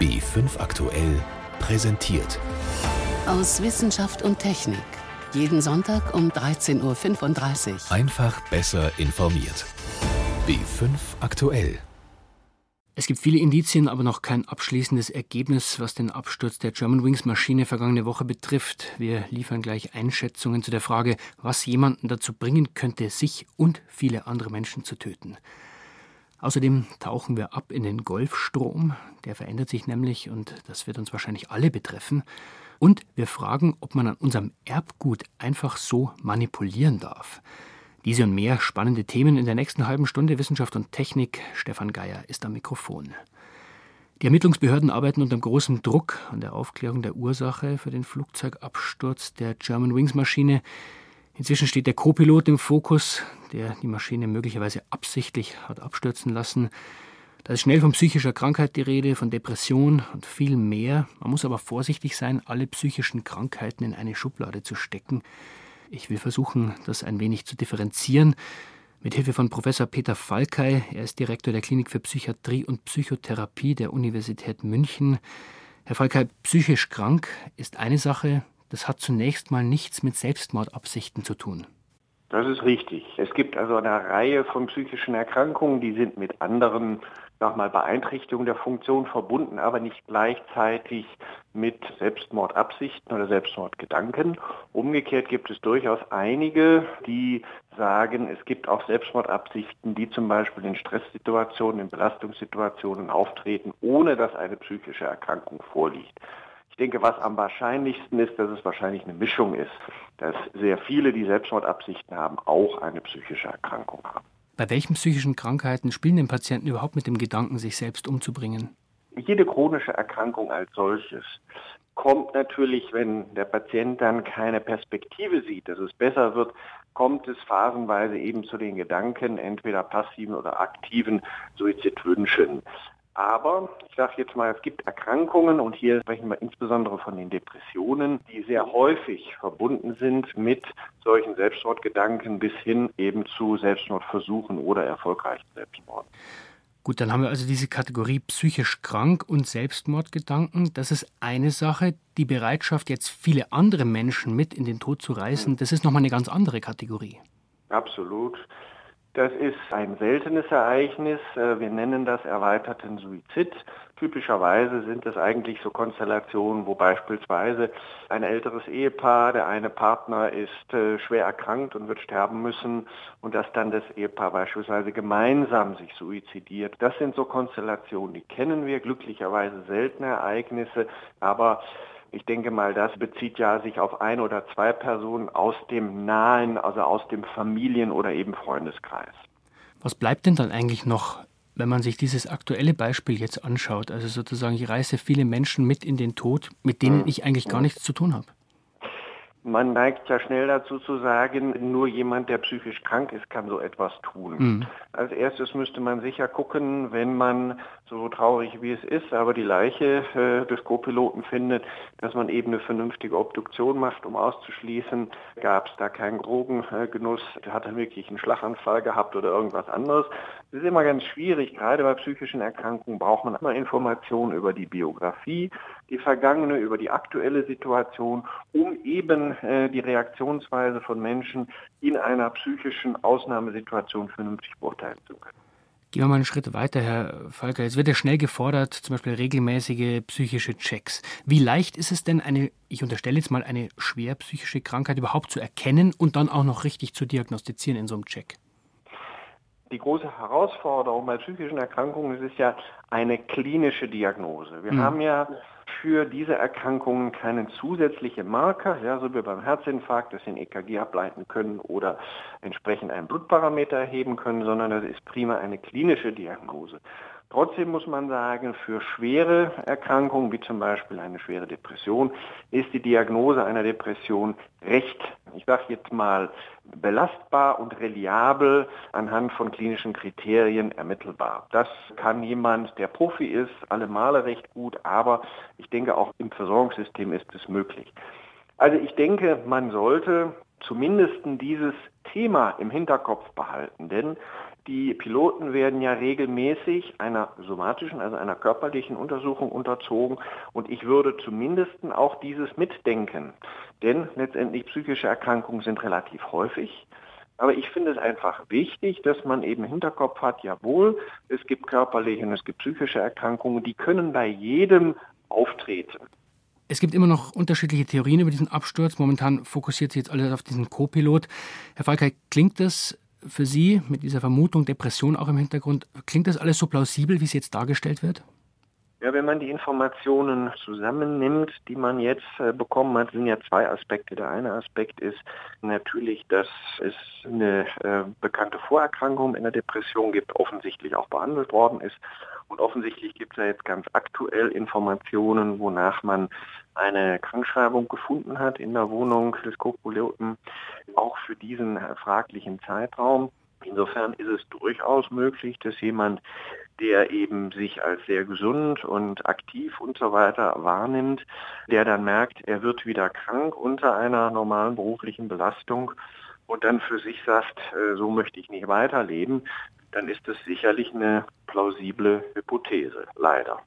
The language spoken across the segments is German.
B5 aktuell präsentiert. Aus Wissenschaft und Technik. Jeden Sonntag um 13.35 Uhr. Einfach besser informiert. B5 aktuell. Es gibt viele Indizien, aber noch kein abschließendes Ergebnis, was den Absturz der Germanwings Maschine vergangene Woche betrifft. Wir liefern gleich Einschätzungen zu der Frage, was jemanden dazu bringen könnte, sich und viele andere Menschen zu töten. Außerdem tauchen wir ab in den Golfstrom, der verändert sich nämlich und das wird uns wahrscheinlich alle betreffen. Und wir fragen, ob man an unserem Erbgut einfach so manipulieren darf. Diese und mehr spannende Themen in der nächsten halben Stunde Wissenschaft und Technik. Stefan Geier ist am Mikrofon. Die Ermittlungsbehörden arbeiten unter großem Druck an der Aufklärung der Ursache für den Flugzeugabsturz der Germanwings Maschine. Inzwischen steht der Co-Pilot im Fokus, der die Maschine möglicherweise absichtlich hat abstürzen lassen. Da ist schnell von psychischer Krankheit die Rede, von Depression und viel mehr. Man muss aber vorsichtig sein, alle psychischen Krankheiten in eine Schublade zu stecken. Ich will versuchen, das ein wenig zu differenzieren. Mit Hilfe von Professor Peter Falkei, er ist Direktor der Klinik für Psychiatrie und Psychotherapie der Universität München. Herr Falkei, psychisch krank ist eine Sache, das hat zunächst mal nichts mit Selbstmordabsichten zu tun. Das ist richtig. Es gibt also eine Reihe von psychischen Erkrankungen, die sind mit anderen sag mal, Beeinträchtigungen der Funktion verbunden, aber nicht gleichzeitig mit Selbstmordabsichten oder Selbstmordgedanken. Umgekehrt gibt es durchaus einige, die sagen, es gibt auch Selbstmordabsichten, die zum Beispiel in Stresssituationen, in Belastungssituationen auftreten, ohne dass eine psychische Erkrankung vorliegt. Ich denke, was am wahrscheinlichsten ist, dass es wahrscheinlich eine Mischung ist, dass sehr viele, die Selbstmordabsichten haben, auch eine psychische Erkrankung haben. Bei welchen psychischen Krankheiten spielen denn Patienten überhaupt mit dem Gedanken, sich selbst umzubringen? Jede chronische Erkrankung als solches kommt natürlich, wenn der Patient dann keine Perspektive sieht, dass es besser wird, kommt es phasenweise eben zu den Gedanken, entweder passiven oder aktiven Suizidwünschen. Aber ich sage jetzt mal, es gibt Erkrankungen und hier sprechen wir insbesondere von den Depressionen, die sehr häufig verbunden sind mit solchen Selbstmordgedanken bis hin eben zu Selbstmordversuchen oder erfolgreichen Selbstmorden. Gut, dann haben wir also diese Kategorie psychisch krank und Selbstmordgedanken. Das ist eine Sache. Die Bereitschaft, jetzt viele andere Menschen mit in den Tod zu reißen, das ist nochmal eine ganz andere Kategorie. Absolut. Das ist ein seltenes Ereignis. Äh, wir nennen das erweiterten Suizid. Typischerweise sind es eigentlich so Konstellationen, wo beispielsweise ein älteres Ehepaar, der eine Partner ist äh, schwer erkrankt und wird sterben müssen und dass dann das Ehepaar beispielsweise gemeinsam sich suizidiert. Das sind so Konstellationen, die kennen wir, glücklicherweise seltene Ereignisse, aber ich denke mal, das bezieht ja sich auf ein oder zwei Personen aus dem nahen, also aus dem Familien- oder eben Freundeskreis. Was bleibt denn dann eigentlich noch, wenn man sich dieses aktuelle Beispiel jetzt anschaut? Also sozusagen, ich reiße viele Menschen mit in den Tod, mit denen hm. ich eigentlich gar hm. nichts zu tun habe. Man neigt ja schnell dazu zu sagen, nur jemand, der psychisch krank ist, kann so etwas tun. Mhm. Als erstes müsste man sicher gucken, wenn man so traurig wie es ist, aber die Leiche äh, des Co-Piloten findet, dass man eben eine vernünftige Obduktion macht, um auszuschließen, gab es da keinen Drogengenuss, hat er wirklich einen Schlaganfall gehabt oder irgendwas anderes. Das ist immer ganz schwierig, gerade bei psychischen Erkrankungen braucht man immer Informationen über die Biografie, die vergangene, über die aktuelle Situation, um eben äh, die Reaktionsweise von Menschen in einer psychischen Ausnahmesituation vernünftig beurteilen zu können. Gehen wir mal einen Schritt weiter, Herr Falker. Es wird ja schnell gefordert, zum Beispiel regelmäßige psychische Checks. Wie leicht ist es denn, eine, ich unterstelle jetzt mal, eine schwer psychische Krankheit überhaupt zu erkennen und dann auch noch richtig zu diagnostizieren in so einem Check? Die große Herausforderung bei psychischen Erkrankungen ist ja eine klinische Diagnose. Wir mhm. haben ja für diese Erkrankungen keine zusätzliche Marker, ja, so wie beim Herzinfarkt, das den EKG ableiten können oder entsprechend einen Blutparameter erheben können, sondern das ist prima eine klinische Diagnose. Trotzdem muss man sagen, für schwere Erkrankungen, wie zum Beispiel eine schwere Depression, ist die Diagnose einer Depression recht, ich sage jetzt mal, belastbar und reliabel anhand von klinischen Kriterien ermittelbar. Das kann jemand, der Profi ist, alle Male recht gut, aber ich denke auch im Versorgungssystem ist es möglich. Also ich denke, man sollte zumindest dieses Thema im Hinterkopf behalten, denn Die Piloten werden ja regelmäßig einer somatischen, also einer körperlichen Untersuchung unterzogen und ich würde zumindest auch dieses mitdenken. Denn letztendlich psychische Erkrankungen sind relativ häufig. Aber ich finde es einfach wichtig, dass man eben Hinterkopf hat, jawohl, es gibt körperliche und es gibt psychische Erkrankungen, die können bei jedem auftreten. Es gibt immer noch unterschiedliche Theorien über diesen Absturz. Momentan fokussiert sich jetzt alles auf diesen Co-Pilot. Herr Falkei, klingt das für Sie mit dieser Vermutung Depression auch im Hintergrund, klingt das alles so plausibel, wie es jetzt dargestellt wird? Ja, wenn man die Informationen zusammennimmt, die man jetzt äh, bekommen hat, sind ja zwei Aspekte. Der eine Aspekt ist natürlich, dass es eine äh, bekannte Vorerkrankung in der Depression gibt, offensichtlich auch behandelt worden ist. Und offensichtlich gibt es ja jetzt ganz aktuell Informationen, wonach man eine Krankschreibung gefunden hat in der Wohnung des Co-Piloten, auch für diesen fraglichen Zeitraum. Insofern ist es durchaus möglich, dass jemand, der eben sich als sehr gesund und aktiv und so weiter wahrnimmt, der dann merkt, er wird wieder krank unter einer normalen beruflichen Belastung und dann für sich sagt, äh, so möchte ich nicht weiterleben, dann ist das sicherlich eine plausible Hypothese, leider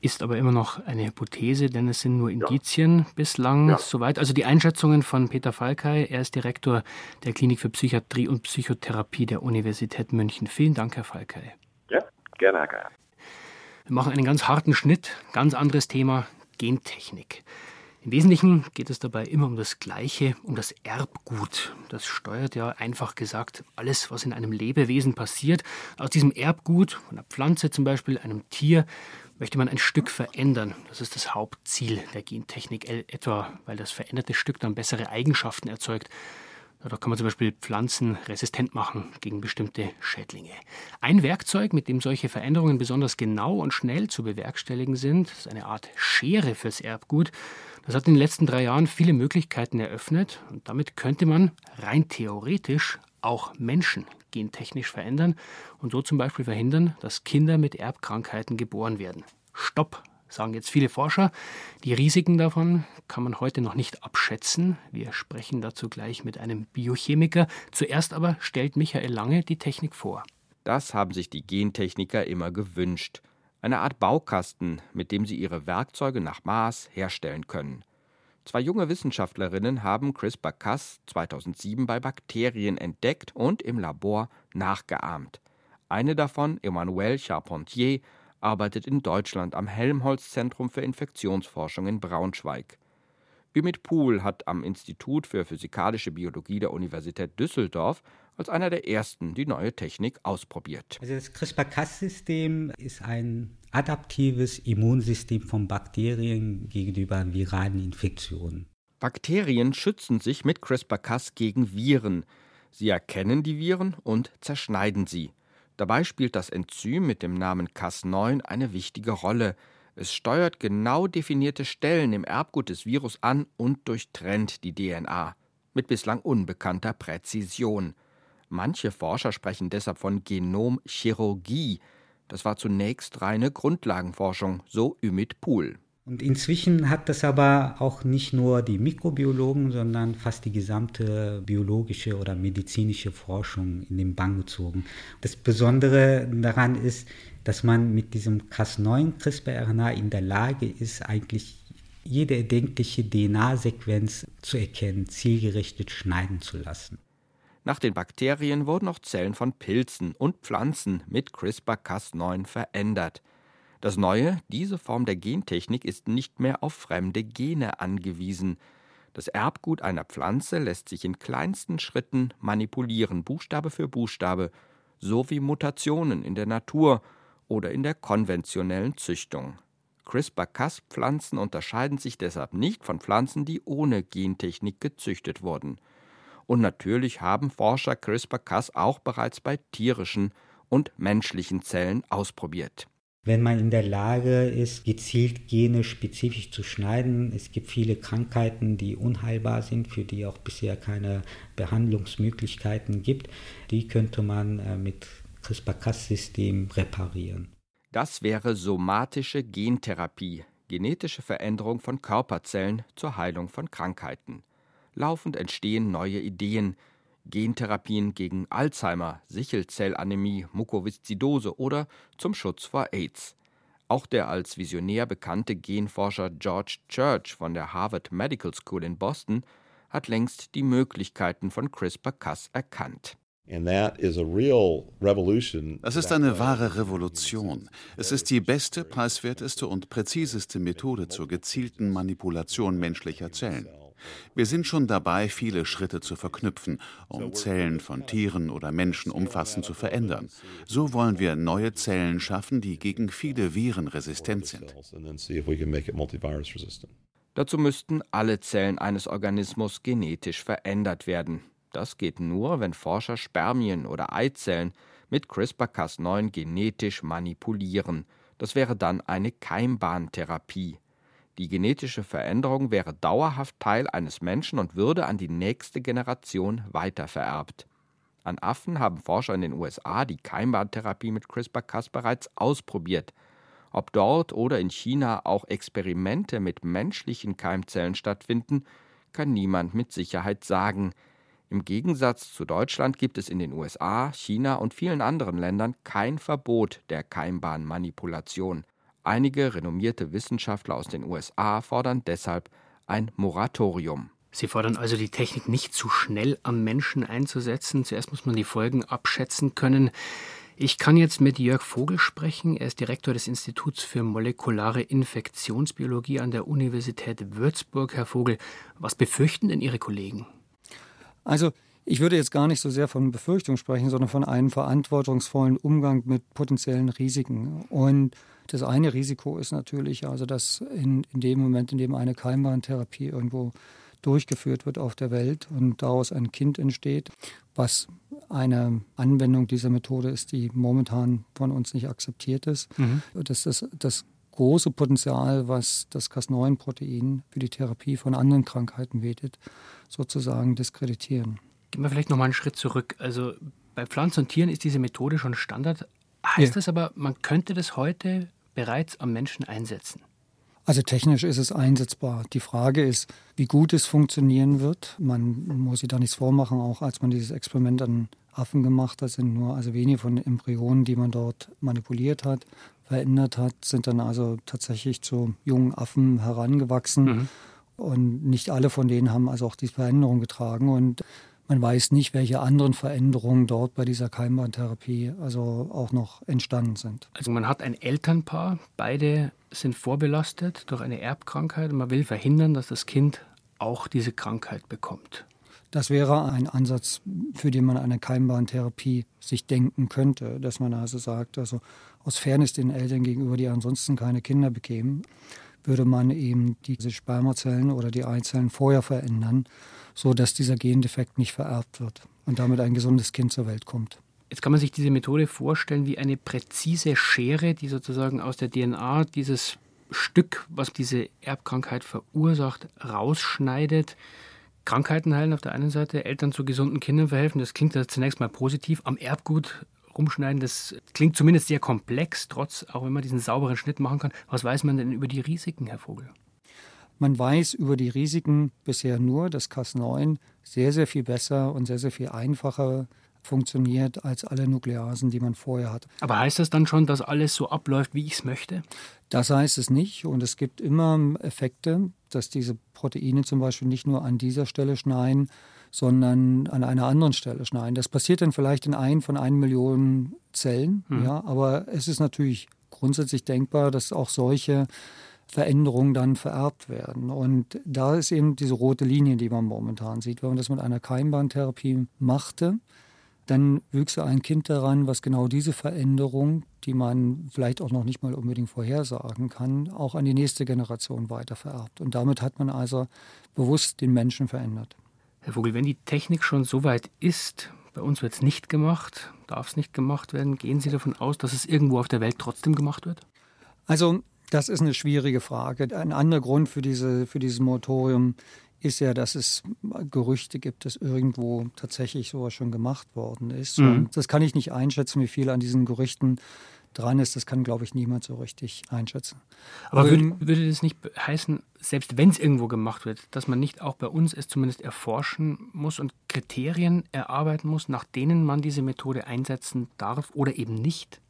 ist aber immer noch eine Hypothese, denn es sind nur Indizien ja. bislang ja. soweit. Also die Einschätzungen von Peter Falkei, er ist Direktor der Klinik für Psychiatrie und Psychotherapie der Universität München. Vielen Dank, Herr Falkei. Ja, gerne, Herr Geier. Wir machen einen ganz harten Schnitt, ganz anderes Thema, Gentechnik. Im Wesentlichen geht es dabei immer um das Gleiche, um das Erbgut. Das steuert ja einfach gesagt alles, was in einem Lebewesen passiert. Aus diesem Erbgut, einer Pflanze zum Beispiel, einem Tier, möchte man ein Stück verändern. Das ist das Hauptziel der Gentechnik, etwa weil das veränderte Stück dann bessere Eigenschaften erzeugt. Da kann man zum Beispiel Pflanzen resistent machen gegen bestimmte Schädlinge. Ein Werkzeug, mit dem solche Veränderungen besonders genau und schnell zu bewerkstelligen sind, ist eine Art Schere fürs Erbgut. Das hat in den letzten drei Jahren viele Möglichkeiten eröffnet und damit könnte man rein theoretisch auch Menschen gentechnisch verändern und so zum Beispiel verhindern, dass Kinder mit Erbkrankheiten geboren werden. Stopp, sagen jetzt viele Forscher. Die Risiken davon kann man heute noch nicht abschätzen. Wir sprechen dazu gleich mit einem Biochemiker. Zuerst aber stellt Michael Lange die Technik vor. Das haben sich die Gentechniker immer gewünscht. Eine Art Baukasten, mit dem sie ihre Werkzeuge nach Maß herstellen können. Zwei junge Wissenschaftlerinnen haben CRISPR-Cas 2007 bei Bakterien entdeckt und im Labor nachgeahmt. Eine davon, Emmanuelle Charpentier, arbeitet in Deutschland am Helmholtz-Zentrum für Infektionsforschung in Braunschweig. Ümit Pool hat am Institut für Physikalische Biologie der Universität Düsseldorf als einer der ersten die neue Technik ausprobiert. Also das CRISPR-Cas-System ist ein adaptives Immunsystem von Bakterien gegenüber viralen Infektionen. Bakterien schützen sich mit CRISPR-Cas gegen Viren. Sie erkennen die Viren und zerschneiden sie. Dabei spielt das Enzym mit dem Namen Cas9 eine wichtige Rolle. Es steuert genau definierte Stellen im Erbgut des Virus an und durchtrennt die DNA mit bislang unbekannter Präzision. Manche Forscher sprechen deshalb von Genomchirurgie. Das war zunächst reine Grundlagenforschung, so Ümit Pool. Und inzwischen hat das aber auch nicht nur die Mikrobiologen, sondern fast die gesamte biologische oder medizinische Forschung in den Bann gezogen. Das Besondere daran ist, dass man mit diesem Cas9 CRISPR-RNA in der Lage ist, eigentlich jede erdenkliche DNA-Sequenz zu erkennen, zielgerichtet schneiden zu lassen. Nach den Bakterien wurden auch Zellen von Pilzen und Pflanzen mit CRISPR-Cas9 verändert. Das Neue, diese Form der Gentechnik ist nicht mehr auf fremde Gene angewiesen. Das Erbgut einer Pflanze lässt sich in kleinsten Schritten manipulieren, Buchstabe für Buchstabe, so wie Mutationen in der Natur oder in der konventionellen Züchtung. CRISPR-Cas-Pflanzen unterscheiden sich deshalb nicht von Pflanzen, die ohne Gentechnik gezüchtet wurden. Und natürlich haben Forscher CRISPR-Cas auch bereits bei tierischen und menschlichen Zellen ausprobiert. Wenn man in der Lage ist, gezielt Gene spezifisch zu schneiden, es gibt viele Krankheiten, die unheilbar sind, für die auch bisher keine Behandlungsmöglichkeiten gibt, die könnte man äh, mit CRISPR-Cas-System reparieren. Das wäre somatische Gentherapie, genetische Veränderung von Körperzellen zur Heilung von Krankheiten. Laufend entstehen neue Ideen. Gentherapien gegen Alzheimer, Sichelzellanämie, Mukoviszidose oder zum Schutz vor AIDS. Auch der als Visionär bekannte Genforscher George Church von der Harvard Medical School in Boston hat längst die Möglichkeiten von CRISPR-Cas erkannt. Das ist eine wahre Revolution. Es ist die beste, preiswerteste und präziseste Methode zur gezielten Manipulation menschlicher Zellen. Wir sind schon dabei, viele Schritte zu verknüpfen, um Zellen von Tieren oder Menschen umfassend zu verändern. So wollen wir neue Zellen schaffen, die gegen viele Viren resistent sind. Dazu müssten alle Zellen eines Organismus genetisch verändert werden. Das geht nur, wenn Forscher Spermien oder Eizellen mit CRISPR-Cas9 genetisch manipulieren. Das wäre dann eine Keimbahntherapie. Die genetische Veränderung wäre dauerhaft Teil eines Menschen und würde an die nächste Generation weitervererbt. An Affen haben Forscher in den USA die Keimbahntherapie mit CRISPR-Cas bereits ausprobiert. Ob dort oder in China auch Experimente mit menschlichen Keimzellen stattfinden, kann niemand mit Sicherheit sagen. Im Gegensatz zu Deutschland gibt es in den USA, China und vielen anderen Ländern kein Verbot der Keimbahnmanipulation. Einige renommierte Wissenschaftler aus den USA fordern deshalb ein Moratorium. Sie fordern also die Technik nicht zu schnell am Menschen einzusetzen. Zuerst muss man die Folgen abschätzen können. Ich kann jetzt mit Jörg Vogel sprechen. Er ist Direktor des Instituts für molekulare Infektionsbiologie an der Universität Würzburg. Herr Vogel, was befürchten denn Ihre Kollegen? Also ich würde jetzt gar nicht so sehr von Befürchtung sprechen, sondern von einem verantwortungsvollen Umgang mit potenziellen Risiken. Und das eine Risiko ist natürlich, also dass in, in dem Moment, in dem eine Keimbahntherapie irgendwo durchgeführt wird auf der Welt und daraus ein Kind entsteht, was eine Anwendung dieser Methode ist, die momentan von uns nicht akzeptiert ist. Mhm. Das ist das große Potenzial, was das Cas9-Protein für die Therapie von anderen Krankheiten bietet sozusagen diskreditieren. Gehen wir vielleicht noch mal einen Schritt zurück. Also bei Pflanzen und Tieren ist diese Methode schon Standard. Heißt ja. das aber, man könnte das heute bereits am Menschen einsetzen? Also technisch ist es einsetzbar. Die Frage ist, wie gut es funktionieren wird. Man muss sich da nichts vormachen, auch als man dieses Experiment an Affen gemacht hat, sind nur also wenige von Embryonen, die man dort manipuliert hat, verändert hat, sind dann also tatsächlich zu jungen Affen herangewachsen. Mhm. Und nicht alle von denen haben also auch die Veränderung getragen. Und man weiß nicht, welche anderen Veränderungen dort bei dieser Keimbahntherapie also auch noch entstanden sind. Also man hat ein Elternpaar, beide sind vorbelastet durch eine Erbkrankheit und man will verhindern, dass das Kind auch diese Krankheit bekommt. Das wäre ein Ansatz, für den man eine Keimbahntherapie sich denken könnte, dass man also sagt, also aus Fairness den Eltern gegenüber, die ansonsten keine Kinder bekämen, würde man eben diese Spermazellen oder die Eizellen vorher verändern, sodass dieser Gendefekt nicht vererbt wird und damit ein gesundes Kind zur Welt kommt. Jetzt kann man sich diese Methode vorstellen wie eine präzise Schere, die sozusagen aus der DNA dieses Stück, was diese Erbkrankheit verursacht, rausschneidet. Krankheiten heilen auf der einen Seite, Eltern zu gesunden Kindern verhelfen. Das klingt ja zunächst mal positiv. Am Erbgut rumschneiden, das klingt zumindest sehr komplex, trotz, auch wenn man diesen sauberen Schnitt machen kann. Was weiß man denn über die Risiken, Herr Vogel? Man weiß über die Risiken bisher nur, dass Cas9 sehr, sehr viel besser und sehr, sehr viel einfacher funktioniert als alle Nukleasen, die man vorher hat. Aber heißt das dann schon, dass alles so abläuft, wie ich es möchte? Das heißt es nicht. Und es gibt immer Effekte, dass diese Proteine zum Beispiel nicht nur an dieser Stelle schneiden, sondern an einer anderen Stelle schneiden. Das passiert dann vielleicht in ein von einer Million Zellen, mhm. ja, aber es ist natürlich grundsätzlich denkbar, dass auch solche Veränderungen dann vererbt werden. Und da ist eben diese rote Linie, die man momentan sieht. Wenn man das mit einer Keimbahntherapie machte, dann wüchse ein Kind daran, was genau diese Veränderung, die man vielleicht auch noch nicht mal unbedingt vorhersagen kann, auch an die nächste Generation weiter vererbt. Und damit hat man also bewusst den Menschen verändert. Herr Vogel, wenn die Technik schon so weit ist, bei uns wird es nicht gemacht, darf es nicht gemacht werden, gehen Sie davon aus, dass es irgendwo auf der Welt trotzdem gemacht wird? Also, das ist eine schwierige Frage. Ein anderer Grund für, diese, für dieses Moratorium ist ja, dass es Gerüchte gibt, dass irgendwo tatsächlich sowas schon gemacht worden ist. Mhm. Das kann ich nicht einschätzen, wie viel an diesen Gerüchten dran ist, das kann, glaube ich, niemand so richtig einschätzen. Aber würde, würde das nicht heißen, selbst wenn es irgendwo gemacht wird, dass man nicht auch bei uns es zumindest erforschen muss und Kriterien erarbeiten muss, nach denen man diese Methode einsetzen darf oder eben nicht?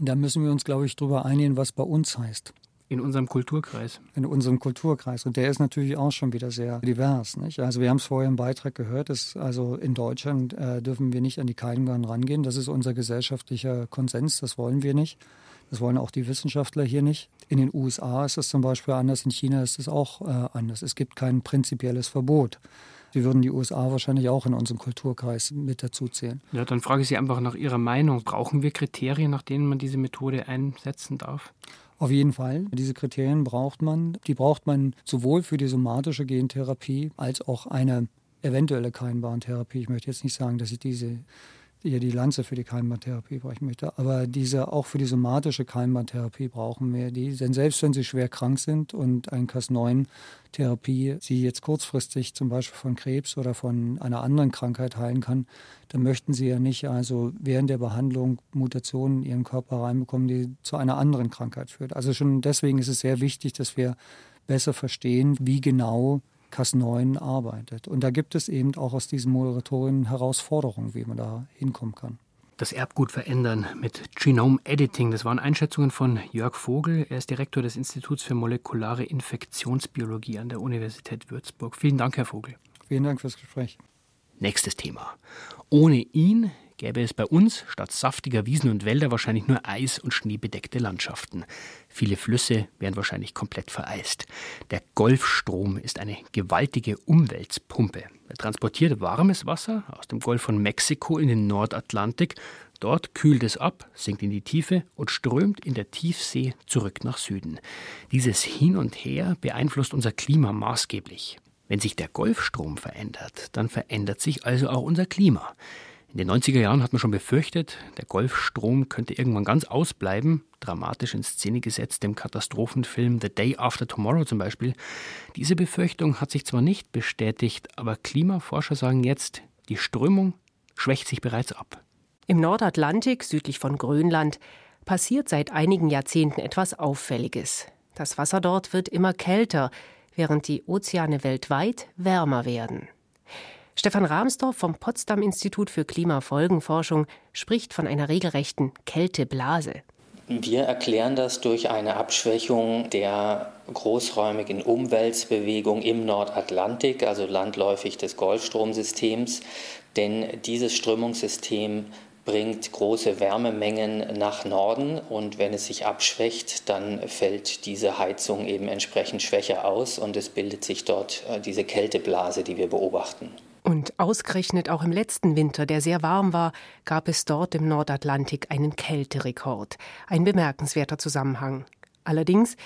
Da müssen wir uns, glaube ich, darüber einigen, was bei uns heißt. In unserem Kulturkreis. In unserem Kulturkreis. Und der ist natürlich auch schon wieder sehr divers. Nicht? Also wir haben es vorher im Beitrag gehört, dass also in Deutschland äh, dürfen wir nicht an die Keimgarn rangehen. Das ist unser gesellschaftlicher Konsens, das wollen wir nicht. Das wollen auch die Wissenschaftler hier nicht. In den USA ist es zum Beispiel anders, in China ist es auch äh, anders. Es gibt kein prinzipielles Verbot. Wir würden die USA wahrscheinlich auch in unserem Kulturkreis mit dazu zählen. Ja, dann frage ich Sie einfach nach Ihrer Meinung. Brauchen wir Kriterien, nach denen man diese Methode einsetzen darf? Auf jeden Fall. Diese Kriterien braucht man. Die braucht man sowohl für die somatische Gentherapie als auch eine eventuelle Keimbahntherapie. Ich möchte jetzt nicht sagen, dass ich diese hier die Lanze für die Keimbahntherapie brechen möchte. Aber diese auch für die somatische Keimbahntherapie brauchen wir die. Denn selbst wenn sie schwer krank sind und ein Cas9-Therapie sie jetzt kurzfristig zum Beispiel von Krebs oder von einer anderen Krankheit heilen kann, dann möchten sie ja nicht also während der Behandlung Mutationen in ihren Körper reinbekommen, die zu einer anderen Krankheit führt. Also schon deswegen ist es sehr wichtig, dass wir besser verstehen, wie genau Cas9 arbeitet. Und da gibt es eben auch aus diesen Moderatorien Herausforderungen, wie man da hinkommen kann. Das Erbgut verändern mit Genome Editing, das waren Einschätzungen von Jörg Vogel. Er ist Direktor des Instituts für molekulare Infektionsbiologie an der Universität Würzburg. Vielen Dank, Herr Vogel. Vielen Dank fürs Gespräch. Nächstes Thema. Ohne ihn gäbe es bei uns statt saftiger Wiesen und Wälder wahrscheinlich nur Eis- und schneebedeckte Landschaften. Viele Flüsse wären wahrscheinlich komplett vereist. Der Golfstrom ist eine gewaltige Umweltpumpe. Er transportiert warmes Wasser aus dem Golf von Mexiko in den Nordatlantik. Dort kühlt es ab, sinkt in die Tiefe und strömt in der Tiefsee zurück nach Süden. Dieses Hin und Her beeinflusst unser Klima maßgeblich. Wenn sich der Golfstrom verändert, dann verändert sich also auch unser Klima. In den 90er Jahren hat man schon befürchtet, der Golfstrom könnte irgendwann ganz ausbleiben, dramatisch in Szene gesetzt im Katastrophenfilm The Day After Tomorrow zum Beispiel. Diese Befürchtung hat sich zwar nicht bestätigt, aber Klimaforscher sagen jetzt, die Strömung schwächt sich bereits ab. Im Nordatlantik, südlich von Grönland, passiert seit einigen Jahrzehnten etwas Auffälliges. Das Wasser dort wird immer kälter, während die Ozeane weltweit wärmer werden. Stefan Rahmsdorf vom Potsdam Institut für Klimafolgenforschung spricht von einer regelrechten Kälteblase. Wir erklären das durch eine Abschwächung der großräumigen Umweltbewegung im Nordatlantik, also landläufig des Golfstromsystems. Denn dieses Strömungssystem bringt große Wärmemengen nach Norden und wenn es sich abschwächt, dann fällt diese Heizung eben entsprechend schwächer aus und es bildet sich dort äh, diese Kälteblase, die wir beobachten. Und ausgerechnet auch im letzten Winter, der sehr warm war, gab es dort im Nordatlantik einen Kälterekord. Ein bemerkenswerter Zusammenhang. Allerdings,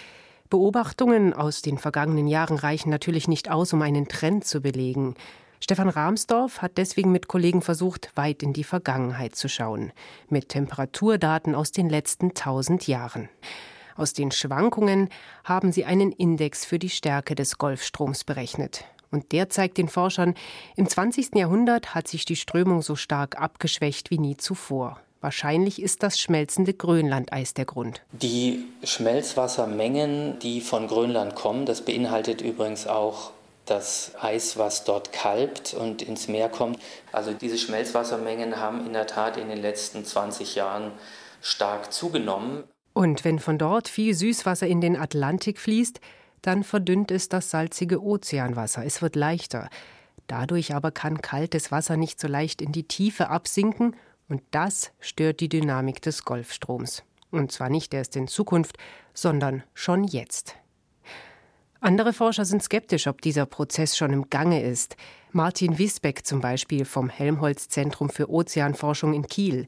Beobachtungen aus den vergangenen Jahren reichen natürlich nicht aus, um einen Trend zu belegen. Stefan Rahmsdorf hat deswegen mit Kollegen versucht, weit in die Vergangenheit zu schauen, mit Temperaturdaten aus den letzten tausend Jahren. Aus den Schwankungen haben sie einen Index für die Stärke des Golfstroms berechnet. Und der zeigt den Forschern, im 20. Jahrhundert hat sich die Strömung so stark abgeschwächt wie nie zuvor. Wahrscheinlich ist das schmelzende Grönlandeis der Grund. Die Schmelzwassermengen, die von Grönland kommen, das beinhaltet übrigens auch das Eis, was dort kalbt und ins Meer kommt. Also diese Schmelzwassermengen haben in der Tat in den letzten 20 Jahren stark zugenommen. Und wenn von dort viel Süßwasser in den Atlantik fließt, dann verdünnt es das salzige Ozeanwasser, es wird leichter. Dadurch aber kann kaltes Wasser nicht so leicht in die Tiefe absinken, und das stört die Dynamik des Golfstroms. Und zwar nicht erst in Zukunft, sondern schon jetzt. Andere Forscher sind skeptisch, ob dieser Prozess schon im Gange ist. Martin Wisbeck zum Beispiel vom Helmholtz Zentrum für Ozeanforschung in Kiel.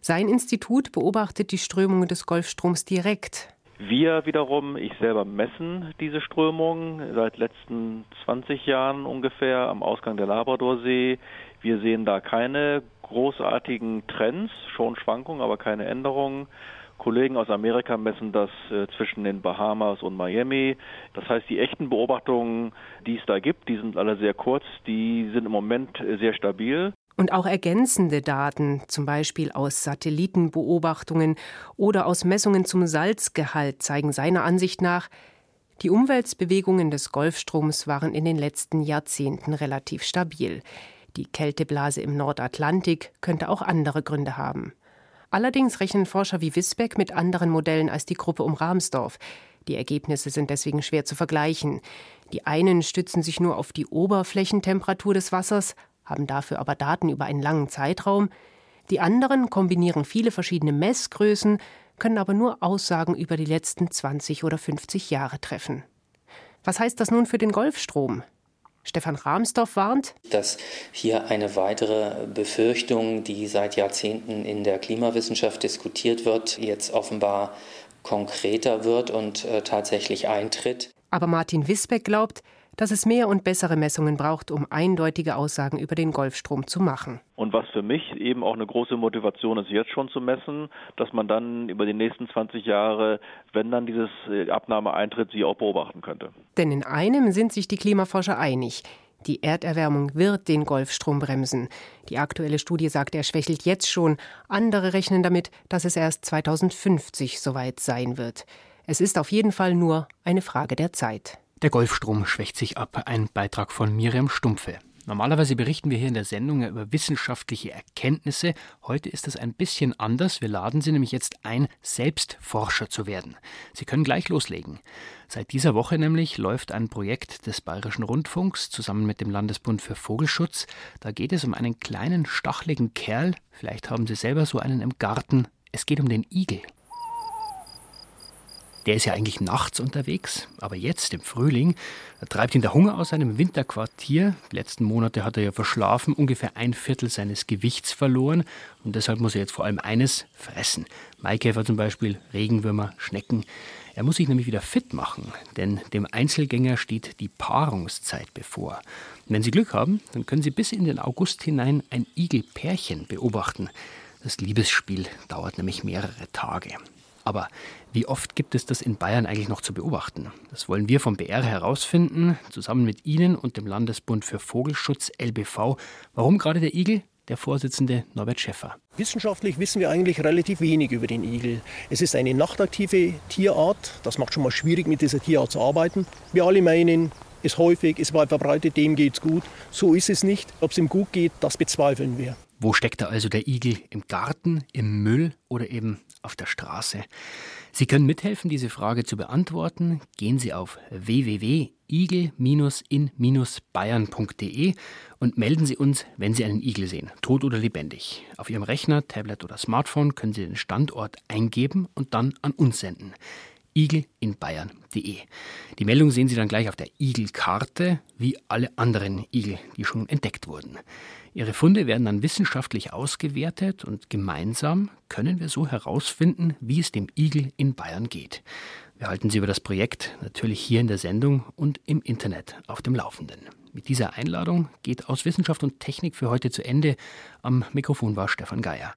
Sein Institut beobachtet die Strömungen des Golfstroms direkt. Wir wiederum, ich selber messen diese Strömung seit letzten 20 Jahren ungefähr am Ausgang der Labradorsee. Wir sehen da keine großartigen Trends, schon Schwankungen, aber keine Änderungen. Kollegen aus Amerika messen das äh, zwischen den Bahamas und Miami. Das heißt, die echten Beobachtungen, die es da gibt, die sind alle sehr kurz, die sind im Moment sehr stabil. Und auch ergänzende Daten, zum Beispiel aus Satellitenbeobachtungen oder aus Messungen zum Salzgehalt, zeigen seiner Ansicht nach, die Umweltbewegungen des Golfstroms waren in den letzten Jahrzehnten relativ stabil. Die Kälteblase im Nordatlantik könnte auch andere Gründe haben. Allerdings rechnen Forscher wie Wisbeck mit anderen Modellen als die Gruppe um Rahmsdorf. Die Ergebnisse sind deswegen schwer zu vergleichen. Die einen stützen sich nur auf die Oberflächentemperatur des Wassers, haben dafür aber Daten über einen langen Zeitraum. Die anderen kombinieren viele verschiedene Messgrößen, können aber nur Aussagen über die letzten 20 oder 50 Jahre treffen. Was heißt das nun für den Golfstrom? Stefan Rahmsdorf warnt, dass hier eine weitere Befürchtung, die seit Jahrzehnten in der Klimawissenschaft diskutiert wird, jetzt offenbar konkreter wird und äh, tatsächlich eintritt. Aber Martin Wisbeck glaubt, dass es mehr und bessere Messungen braucht, um eindeutige Aussagen über den Golfstrom zu machen. Und was für mich eben auch eine große Motivation ist, jetzt schon zu messen, dass man dann über die nächsten 20 Jahre, wenn dann dieses äh, Abnahme eintritt, sie auch beobachten könnte. Denn in einem sind sich die Klimaforscher einig. Die Erderwärmung wird den Golfstrom bremsen. Die aktuelle Studie sagt, er schwächelt jetzt schon. Andere rechnen damit, dass es erst 2050 soweit sein wird. Es ist auf jeden Fall nur eine Frage der Zeit. Der Golfstrom schwächt sich ab. Ein Beitrag von Miriam Stumpfe. Normalerweise berichten wir hier in der Sendung über wissenschaftliche Erkenntnisse. Heute ist es ein bisschen anders. Wir laden Sie nämlich jetzt ein, selbst Forscher zu werden. Sie können gleich loslegen. Seit dieser Woche nämlich läuft ein Projekt des Bayerischen Rundfunks zusammen mit dem Landesbund für Vogelschutz. Da geht es um einen kleinen, stacheligen Kerl. Vielleicht haben Sie selber so einen im Garten. Es geht um den Igel. Der ist ja eigentlich nachts unterwegs, aber jetzt im Frühling treibt ihn der Hunger aus seinem Winterquartier. Die letzten Monate hat er ja verschlafen, ungefähr ein Viertel seines Gewichts verloren und deshalb muss er jetzt vor allem eines fressen. Maikäfer zum Beispiel, Regenwürmer, Schnecken. Er muss sich nämlich wieder fit machen, denn dem Einzelgänger steht die Paarungszeit bevor. Und wenn Sie Glück haben, dann können Sie bis in den August hinein ein Igelpärchen beobachten. Das Liebesspiel dauert nämlich mehrere Tage. Aber wie oft gibt es das in Bayern eigentlich noch zu beobachten? Das wollen wir vom BR herausfinden, zusammen mit Ihnen und dem Landesbund für Vogelschutz LBV. Warum gerade der Igel? Der Vorsitzende Norbert Schäffer. Wissenschaftlich wissen wir eigentlich relativ wenig über den Igel. Es ist eine nachtaktive Tierart. Das macht schon mal schwierig, mit dieser Tierart zu arbeiten. Wir alle meinen, ist häufig, ist weit verbreitet, dem geht's gut. So ist es nicht. Ob es ihm gut geht, das bezweifeln wir. Wo steckt da also der Igel? Im Garten, im Müll oder eben auf der Straße? Sie können mithelfen, diese Frage zu beantworten. Gehen Sie auf www.igel-in-bayern.de und melden Sie uns, wenn Sie einen Igel sehen, tot oder lebendig. Auf Ihrem Rechner, Tablet oder Smartphone können Sie den Standort eingeben und dann an uns senden igelinbayern.de. Die Meldung sehen Sie dann gleich auf der Igelkarte, wie alle anderen Igel, die schon entdeckt wurden. Ihre Funde werden dann wissenschaftlich ausgewertet und gemeinsam können wir so herausfinden, wie es dem Igel in Bayern geht. Wir halten Sie über das Projekt natürlich hier in der Sendung und im Internet auf dem Laufenden. Mit dieser Einladung geht aus Wissenschaft und Technik für heute zu Ende. Am Mikrofon war Stefan Geier.